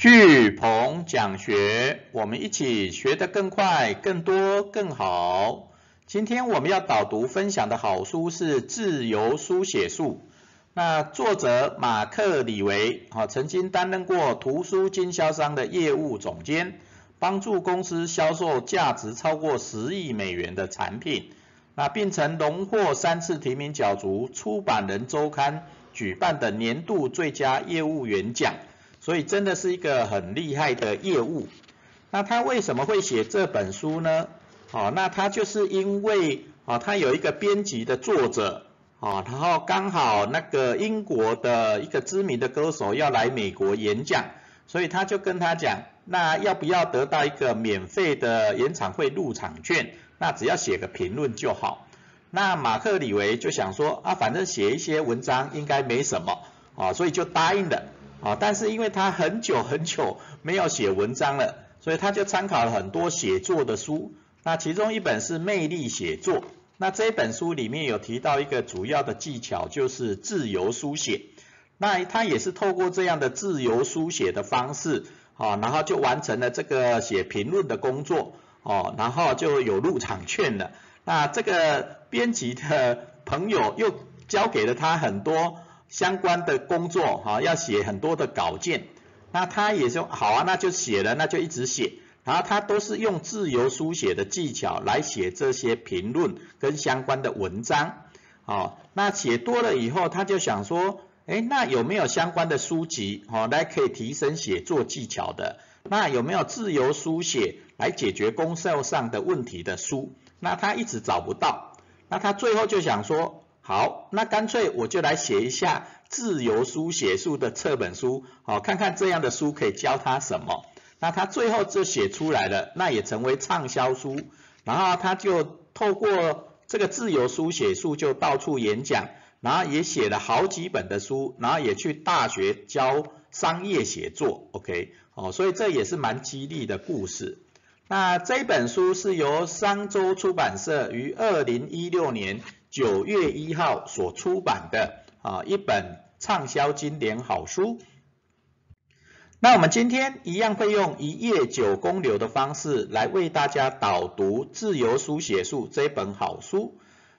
巨鹏讲学，我们一起学得更快、更多、更好。今天我们要导读分享的好书是《自由书写术》，那作者马克·李维，啊，曾经担任过图书经销商的业务总监，帮助公司销售价值超过十亿美元的产品，那并曾荣获三次提名角逐出版人周刊举办的年度最佳业务员奖。所以真的是一个很厉害的业务。那他为什么会写这本书呢？哦，那他就是因为啊，他有一个编辑的作者啊，然后刚好那个英国的一个知名的歌手要来美国演讲，所以他就跟他讲，那要不要得到一个免费的演唱会入场券？那只要写个评论就好。那马克李维就想说啊，反正写一些文章应该没什么啊，所以就答应了。啊，但是因为他很久很久没有写文章了，所以他就参考了很多写作的书。那其中一本是《魅力写作》，那这本书里面有提到一个主要的技巧，就是自由书写。那他也是透过这样的自由书写的方式，啊，然后就完成了这个写评论的工作，哦，然后就有入场券了。那这个编辑的朋友又交给了他很多。相关的工作哈，要写很多的稿件，那他也就好啊，那就写了，那就一直写，然后他都是用自由书写的技巧来写这些评论跟相关的文章，好，那写多了以后，他就想说，哎，那有没有相关的书籍，好，来可以提升写作技巧的？那有没有自由书写来解决工作上的问题的书？那他一直找不到，那他最后就想说。好，那干脆我就来写一下自由书写术的册本书，好，看看这样的书可以教他什么。那他最后就写出来了，那也成为畅销书。然后他就透过这个自由书写术就到处演讲，然后也写了好几本的书，然后也去大学教商业写作。OK，哦，所以这也是蛮激励的故事。那这本书是由商周出版社于二零一六年。九月一号所出版的啊一本畅销经典好书。那我们今天一样会用一页九公流的方式来为大家导读《自由书写术》这本好书。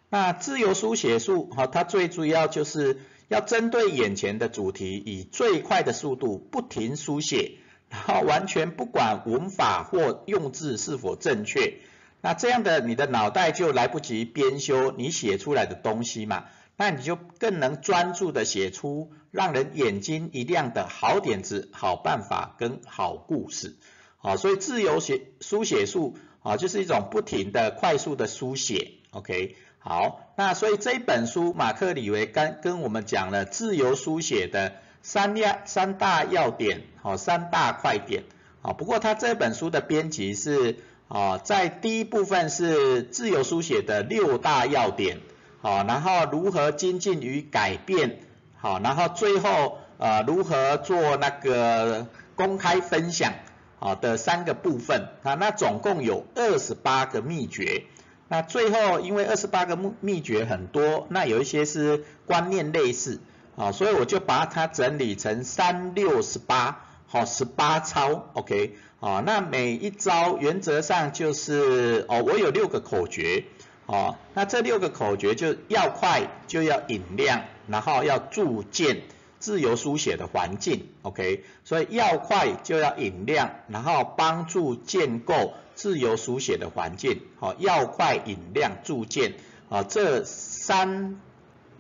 那自由书写术哈，它最主要就是要针对眼前的主题，以最快的速度不停书写，然后完全不管文法或用字是否正确。那这样的你的脑袋就来不及编修你写出来的东西嘛，那你就更能专注的写出让人眼睛一亮的好点子、好办法跟好故事。好，所以自由写书写术啊，就是一种不停的快速的书写。OK，好，那所以这本书马克李维刚跟我们讲了自由书写的三要三大要点，好，三大快点。好，不过他这本书的编辑是。啊，在第一部分是自由书写的六大要点，好，然后如何精进与改变，好，然后最后呃如何做那个公开分享，好的三个部分。啊，那总共有二十八个秘诀，那最后因为二十八个秘秘诀很多，那有一些是观念类似，啊，所以我就把它整理成三六十八，好，十八招，OK。啊，那每一招原则上就是哦，我有六个口诀，哦，那这六个口诀就要快就要引亮，然后要铸建自由书写的环境，OK，所以要快就要引亮，然后帮助建构自由书写的环境，好，要快引亮铸建，啊，这三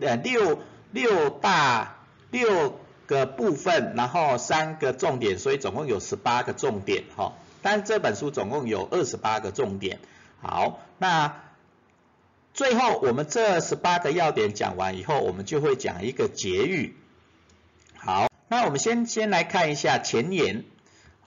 呃六六大六。个部分，然后三个重点，所以总共有十八个重点哈。但这本书总共有二十八个重点。好，那最后我们这十八个要点讲完以后，我们就会讲一个结语。好，那我们先先来看一下前言。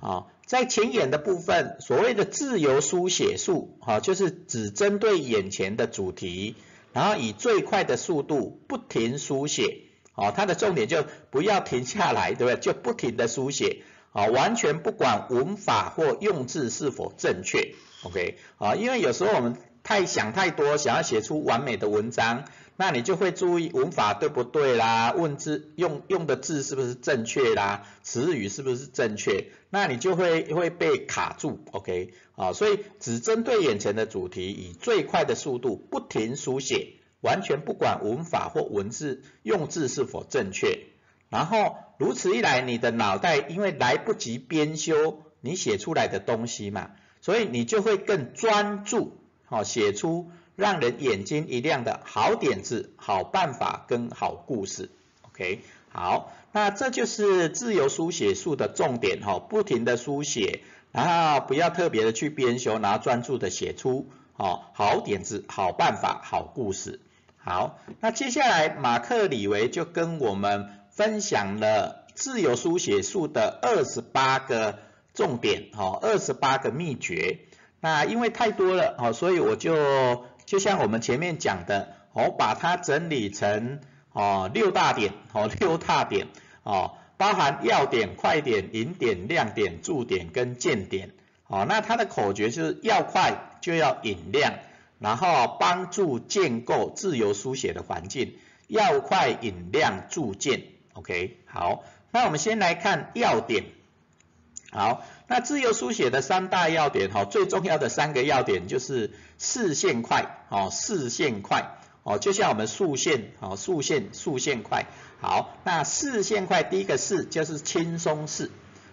啊，在前言的部分，所谓的自由书写术，哈，就是只针对眼前的主题，然后以最快的速度不停书写。好，它的重点就不要停下来，对不对？就不停的书写，啊，完全不管文法或用字是否正确，OK，啊，因为有时候我们太想太多，想要写出完美的文章，那你就会注意文法对不对啦，问字用用的字是不是正确啦，词语是不是正确，那你就会会被卡住，OK，啊，所以只针对眼前的主题，以最快的速度不停书写，完全不管文法或文字用字是否正确，然后如此一来，你的脑袋因为来不及编修你写出来的东西嘛，所以你就会更专注，好写出。让人眼睛一亮的好点子、好办法跟好故事，OK，好，那这就是自由书写术的重点哈，不停的书写，然后不要特别的去编修，然后专注的写出哦好点子、好办法、好故事。好，那接下来马克李维就跟我们分享了自由书写术的二十八个重点，哈，二十八个秘诀。那因为太多了，哦，所以我就。就像我们前面讲的，我把它整理成哦六大点，哦 六大点，哦包含要点、快点、引点、亮点、注点跟见点，哦那它的口诀就是要快就要引亮，然后帮助建构自由书写的环境，要快引亮注见，OK 好，那我们先来看要点，好。那自由书写的三大要点，哈，最重要的三个要点就是视线快，哦，视线快，哦，就像我们竖线，哦，竖线，竖线快，好，那视线快，第一个视就是轻松视，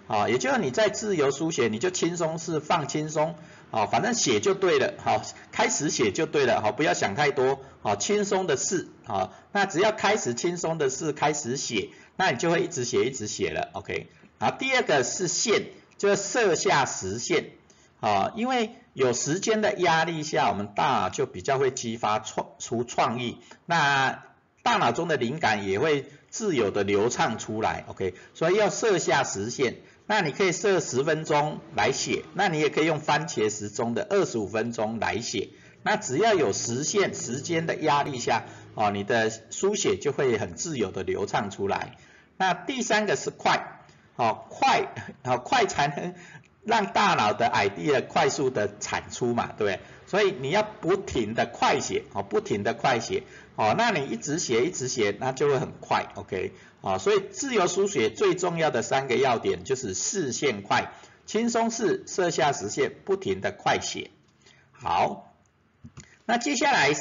啊，也就是你在自由书写，你就轻松视，放轻松，啊，反正写就对了，好，开始写就对了，好，不要想太多，好，轻松的事，好，那只要开始轻松的事，开始写，那你就会一直写，一直写了，OK，好，第二个是线。就设下时限啊，因为有时间的压力下，我们大脑就比较会激发创出创意，那大脑中的灵感也会自由的流畅出来，OK，所以要设下时限。那你可以设十分钟来写，那你也可以用番茄时钟的二十五分钟来写。那只要有实现时间的压力下，哦，你的书写就会很自由的流畅出来。那第三个是快。好快，好快才能让大脑的 idea 快速的产出嘛，对不对？所以你要不停的快写，哦，不停的快写，哦，那你一直写一直写，那就会很快，OK，哦，所以自由书写最重要的三个要点就是视线快，轻松式，设下时限，不停的快写。好，那接下来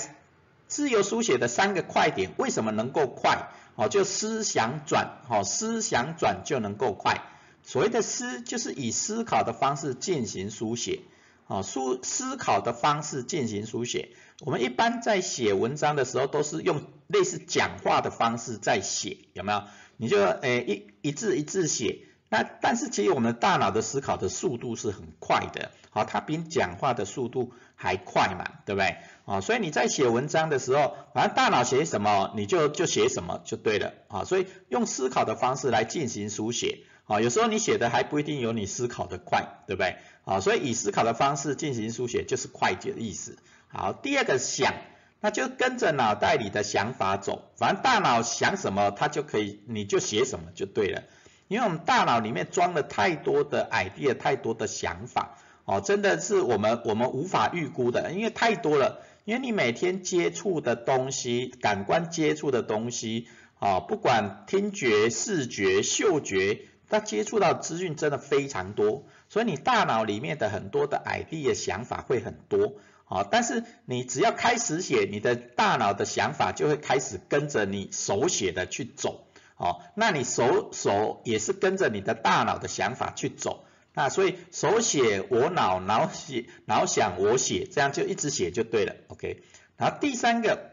自由书写的三个快点为什么能够快？哦，就思想转，哦，思想转就能够快。所谓的思，就是以思考的方式进行书写，啊，书思考的方式进行书写。我们一般在写文章的时候，都是用类似讲话的方式在写，有没有？你就诶一一字一字写。那但是其实我们大脑的思考的速度是很快的，好，它比讲话的速度还快嘛，对不对？啊，所以你在写文章的时候，反正大脑写什么你就就写什么就对了，啊，所以用思考的方式来进行书写，啊，有时候你写的还不一定有你思考的快，对不对？啊，所以以思考的方式进行书写就是快捷的意思。好，第二个想，那就跟着脑袋里的想法走，反正大脑想什么它就可以，你就写什么就对了。因为我们大脑里面装了太多的 idea，太多的想法，哦，真的是我们我们无法预估的，因为太多了。因为你每天接触的东西，感官接触的东西，啊，不管听觉、视觉、嗅觉，他接触到资讯真的非常多，所以你大脑里面的很多的 idea 想法会很多，啊，但是你只要开始写，你的大脑的想法就会开始跟着你手写的去走。哦，那你手手也是跟着你的大脑的想法去走，那所以手写我脑，脑写脑想我写，这样就一直写就对了，OK。然后第三个，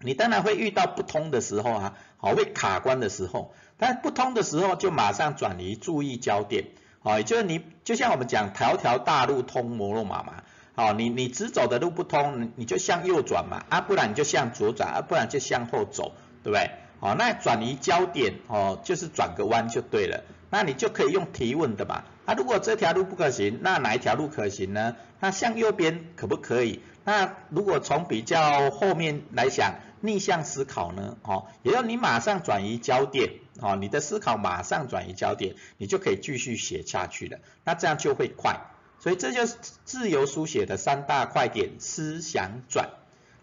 你当然会遇到不通的时候啊，好会卡关的时候，但不通的时候就马上转移注意焦点，哦，也就是你就像我们讲条条大路通摩罗马嘛，好，你你直走的路不通，你就向右转嘛，啊，不然你就向左转，啊，不然就向后走，对不对？哦，那转移焦点哦，就是转个弯就对了。那你就可以用提问的嘛。啊，如果这条路不可行，那哪一条路可行呢？那向右边可不可以？那如果从比较后面来想，逆向思考呢？哦，也要你马上转移焦点，哦，你的思考马上转移焦点，你就可以继续写下去了。那这样就会快。所以这就是自由书写的三大快点：思想转。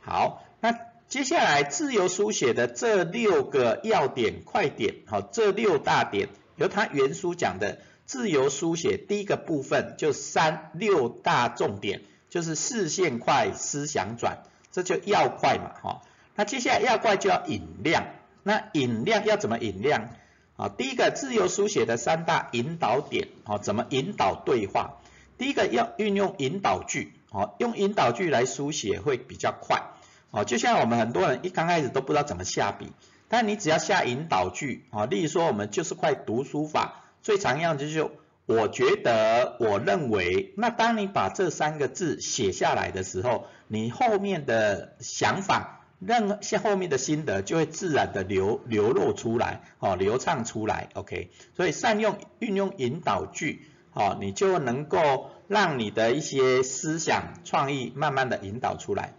好，那。接下来自由书写的这六个要点、快点，好，这六大点，由他原书讲的自由书写第一个部分就三六大重点，就是视线快、思想转，这就要快嘛，哈。那接下来要快就要引量，那引量要怎么引量？啊，第一个自由书写的三大引导点，啊，怎么引导对话？第一个要运用引导句，哦，用引导句来书写会比较快，哦，就像我们很多人一刚开始都不知道怎么下笔，但你只要下引导句，啊，例如说我们就是快读书法，最常用的就是我觉得、我认为，那当你把这三个字写下来的时候，你后面的想法。让像后面的心得就会自然的流流露出来，哦，流畅出来，OK。所以善用运用引导句，哦，你就能够让你的一些思想创意慢慢的引导出来。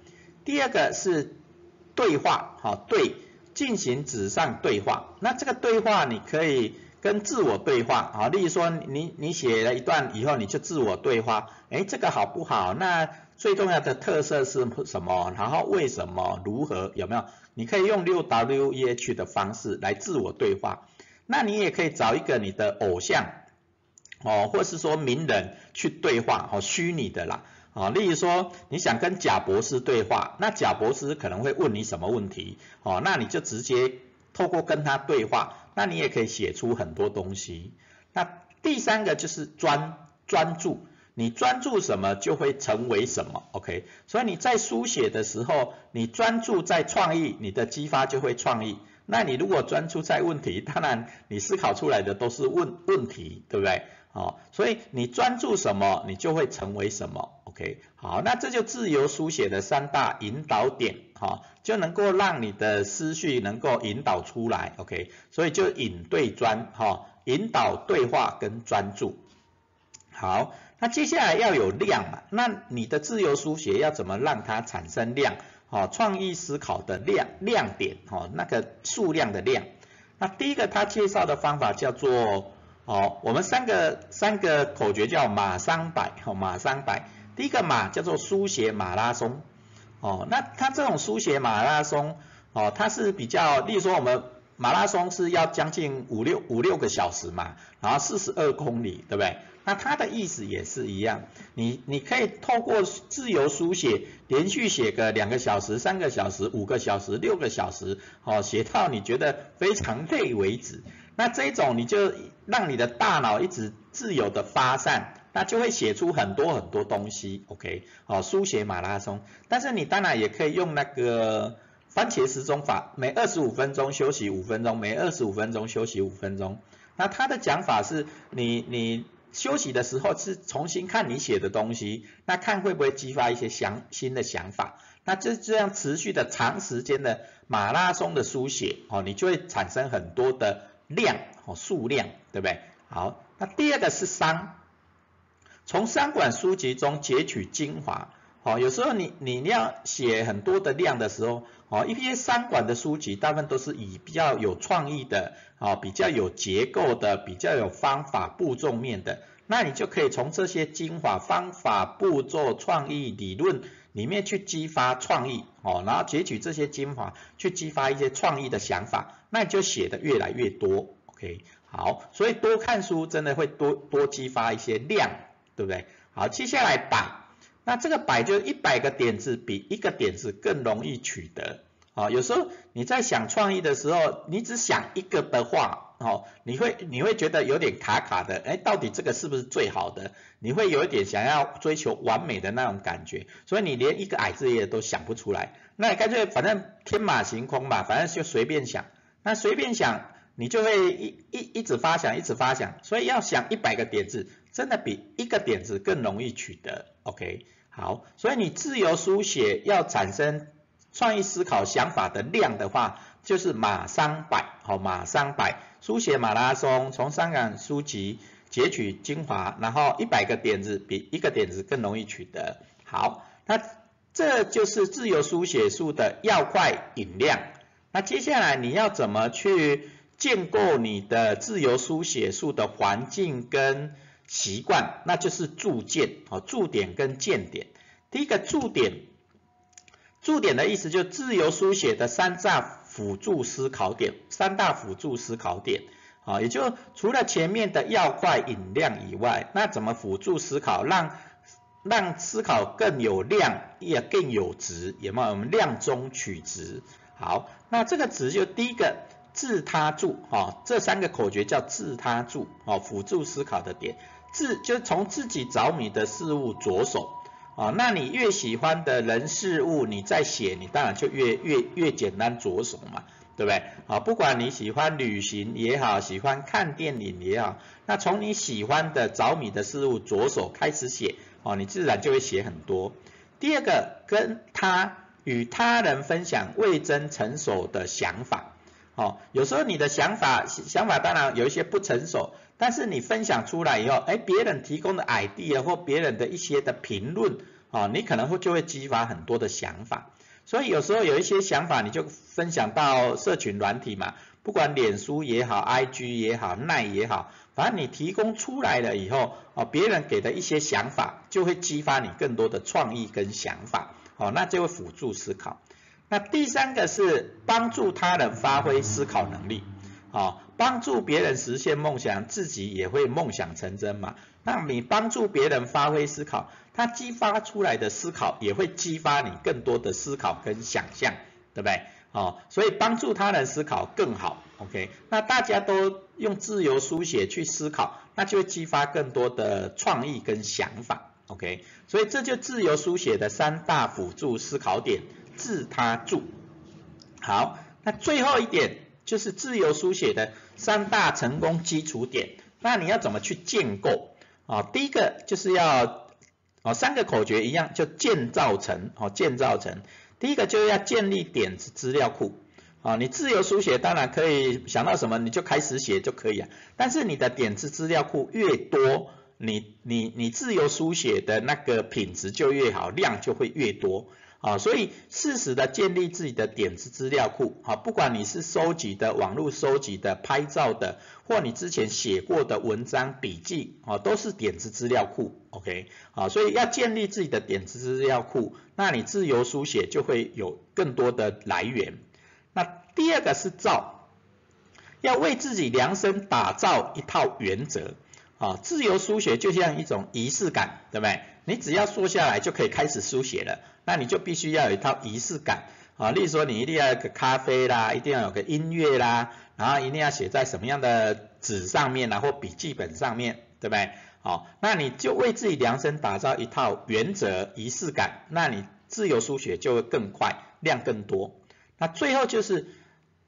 第二个是对话，好，对，进行纸上对话。那这个对话你可以跟自我对话，啊，例如说你你写了一段以后，你就自我对话，哎，这个好不好？那最重要的特色是什么？然后为什么？如何？有没有？你可以用六 W E H 的方式来自我对话。那你也可以找一个你的偶像哦，或是说名人去对话，哦，虚拟的啦，啊，例如说你想跟贾博士对话，那贾博士可能会问你什么问题？哦，那你就直接透过跟他对话，那你也可以写出很多东西。那第三个就是专专注。你专注什么就会成为什么，OK？所以你在书写的时候，你专注在创意，你的激发就会创意。那你如果专注在问题，当然你思考出来的都是问问题，对不对？好，所以你专注什么，你就会成为什么，OK？好，那这就自由书写的三大引导点，哈，就能够让你的思绪能够引导出来，OK？所以就引对专，哈，引导对话跟专注，好。那接下来要有量嘛？那你的自由书写要怎么让它产生量？哦，创意思考的量亮点，哦，那个数量的量。那第一个他介绍的方法叫做，哦，我们三个三个口诀叫马三百，哦，马三百。第一个马叫做书写马拉松，哦，那它这种书写马拉松，哦，它是比较，例如说我们马拉松是要将近五六五六个小时嘛，然后四十二公里，对不对？那它的意思也是一样，你你可以透过自由书写，连续写个两个小时、三个小时、五个小时、六个小时，哦，写到你觉得非常累为止。那这种你就让你的大脑一直自由的发散，那就会写出很多很多东西。OK，哦，书写马拉松。但是你当然也可以用那个番茄时钟法，每二十五分钟休息五分钟，每二十五分钟休息五分钟。那他的讲法是你你。休息的时候是重新看你写的东西，那看会不会激发一些想新的想法？那这这样持续的长时间的马拉松的书写哦，你就会产生很多的量哦数量，对不对？好，那第二个是商，从三管书籍中截取精华。哦，有时候你你要写很多的量的时候，哦，一些三管的书籍，大部分都是以比较有创意的，哦，比较有结构的，比较有方法步骤面的，那你就可以从这些精华方法步骤创意理论里面去激发创意，哦，然后截取这些精华去激发一些创意的想法，那你就写的越来越多，OK，好，所以多看书真的会多多激发一些量，对不对？好，接下来把。那这个百就一百个点子比一个点子更容易取得啊。有时候你在想创意的时候，你只想一个的话，哦，你会你会觉得有点卡卡的，哎，到底这个是不是最好的？你会有一点想要追求完美的那种感觉，所以你连一个矮字也都想不出来。那干脆反正天马行空吧，反正就随便想。那随便想，你就会一一一直发想，一直发想。所以要想一百个点子。真的比一个点子更容易取得，OK，好，所以你自由书写要产生创意思考想法的量的话，就是马三百，好，马三百。书写马拉松，从香港书籍截取精华，然后一百个点子比一个点子更容易取得，好，那这就是自由书写术的要快引量，那接下来你要怎么去建构你的自由书写术的环境跟习惯，那就是注见，哦，注点跟见点。第一个注点，注点的意思就自由书写的三大辅助思考点，三大辅助思考点，啊，也就除了前面的要快引量以外，那怎么辅助思考，让让思考更有量，也更有值，有没有？我们量中取值。好，那这个值就第一个自他助，哈，这三个口诀叫自他助，哦，辅助思考的点，自就从自己着迷的事物着手，啊，那你越喜欢的人事物，你在写，你当然就越越越简单着手嘛，对不对？啊，不管你喜欢旅行也好，喜欢看电影也好，那从你喜欢的着迷的事物着手开始写，哦，你自然就会写很多。第二个跟他。与他人分享未真成熟的想法，哦，有时候你的想法想法当然有一些不成熟，但是你分享出来以后，哎，别人提供的 idea 或别人的一些的评论，哦，你可能会就会激发很多的想法，所以有时候有一些想法你就分享到社群软体嘛，不管脸书也好，IG 也好，奈也好，反正你提供出来了以后，哦，别人给的一些想法就会激发你更多的创意跟想法。哦，那就会辅助思考。那第三个是帮助他人发挥思考能力，哦，帮助别人实现梦想，自己也会梦想成真嘛。那你帮助别人发挥思考，他激发出来的思考也会激发你更多的思考跟想象，对不对？哦，所以帮助他人思考更好。OK，那大家都用自由书写去思考，那就会激发更多的创意跟想法。OK，所以这就自由书写的三大辅助思考点，自他助。好，那最后一点就是自由书写的三大成功基础点，那你要怎么去建构啊？第一个就是要哦，三个口诀一样，就建造成哦，建造成。第一个就要建立点子资料库啊，你自由书写当然可以想到什么你就开始写就可以啊，但是你的点子资料库越多。你你你自由书写的那个品质就越好，量就会越多啊，所以适时的建立自己的点子资料库啊，不管你是收集的网络收集的、拍照的，或你之前写过的文章笔记啊，都是点子资料库，OK 啊，所以要建立自己的点子资料库，那你自由书写就会有更多的来源。那第二个是造，要为自己量身打造一套原则。啊，自由书写就像一种仪式感，对不对？你只要说下来就可以开始书写了，那你就必须要有一套仪式感啊。例如说，你一定要有个咖啡啦，一定要有个音乐啦，然后一定要写在什么样的纸上面啊，或笔记本上面，对不对？好，那你就为自己量身打造一套原则仪式感，那你自由书写就会更快，量更多。那最后就是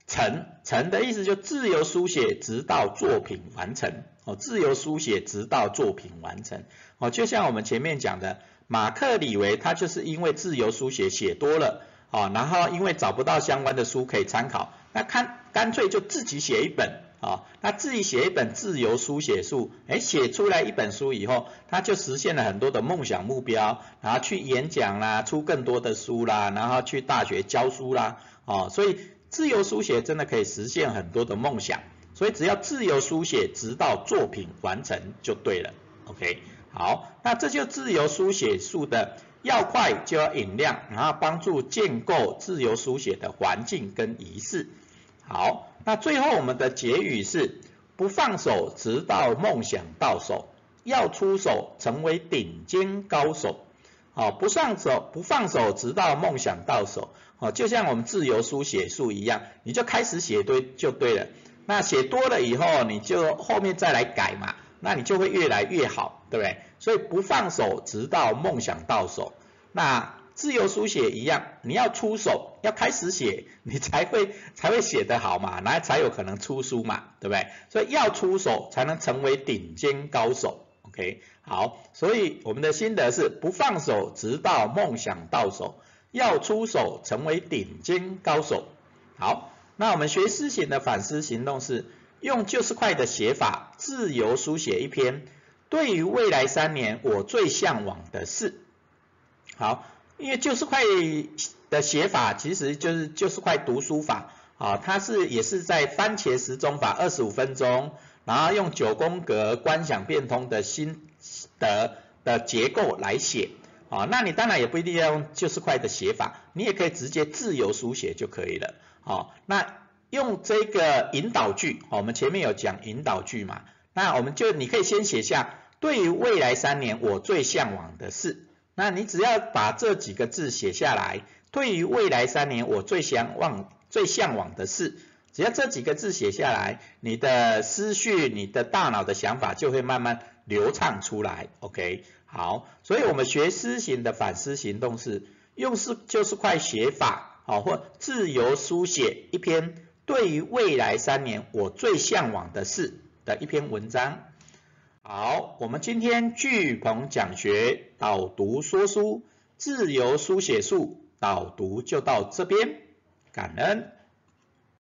成，成的意思就自由书写，直到作品完成。哦，自由书写直到作品完成。哦，就像我们前面讲的，马克李维他就是因为自由书写写多了，哦，然后因为找不到相关的书可以参考，那看干脆就自己写一本，啊，那自己写一本自由书写书，哎，写出来一本书以后，他就实现了很多的梦想目标，然后去演讲啦，出更多的书啦，然后去大学教书啦，哦，所以自由书写真的可以实现很多的梦想。所以只要自由书写，直到作品完成就对了。OK，好，那这就自由书写术的要快就要引量，然后帮助建构自由书写的环境跟仪式。好，那最后我们的结语是：不放手，直到梦想到手；要出手，成为顶尖高手。好，不上手，不放手，直到梦想到手。好，就像我们自由书写术一样，你就开始写对就对了。那写多了以后，你就后面再来改嘛，那你就会越来越好，对不对？所以不放手，直到梦想到手。那自由书写一样，你要出手，要开始写，你才会才会写得好嘛，那才有可能出书嘛，对不对？所以要出手才能成为顶尖高手。OK，好，所以我们的心得是不放手，直到梦想到手，要出手成为顶尖高手。好。那我们学思行的反思行动是用就是快的写法，自由书写一篇。对于未来三年，我最向往的事，好，因为就是快的写法其实就是就是快读书法啊，它是也是在番茄时钟法二十五分钟，然后用九宫格观想变通的心得的结构来写。啊，那你当然也不一定要用就是块的写法，你也可以直接自由书写就可以了。好，那用这个引导句，我们前面有讲引导句嘛，那我们就你可以先写下对于未来三年我最向往的事，那你只要把这几个字写下来，对于未来三年我最向往最向往的事，只要这几个字写下来，你的思绪、你的大脑的想法就会慢慢流畅出来。OK。好，所以我们学思行的反思行动是用是就是快写法，好或自由书写一篇对于未来三年我最向往的事的一篇文章。好，我们今天巨鹏讲学导读说书自由书写术导读就到这边，感恩。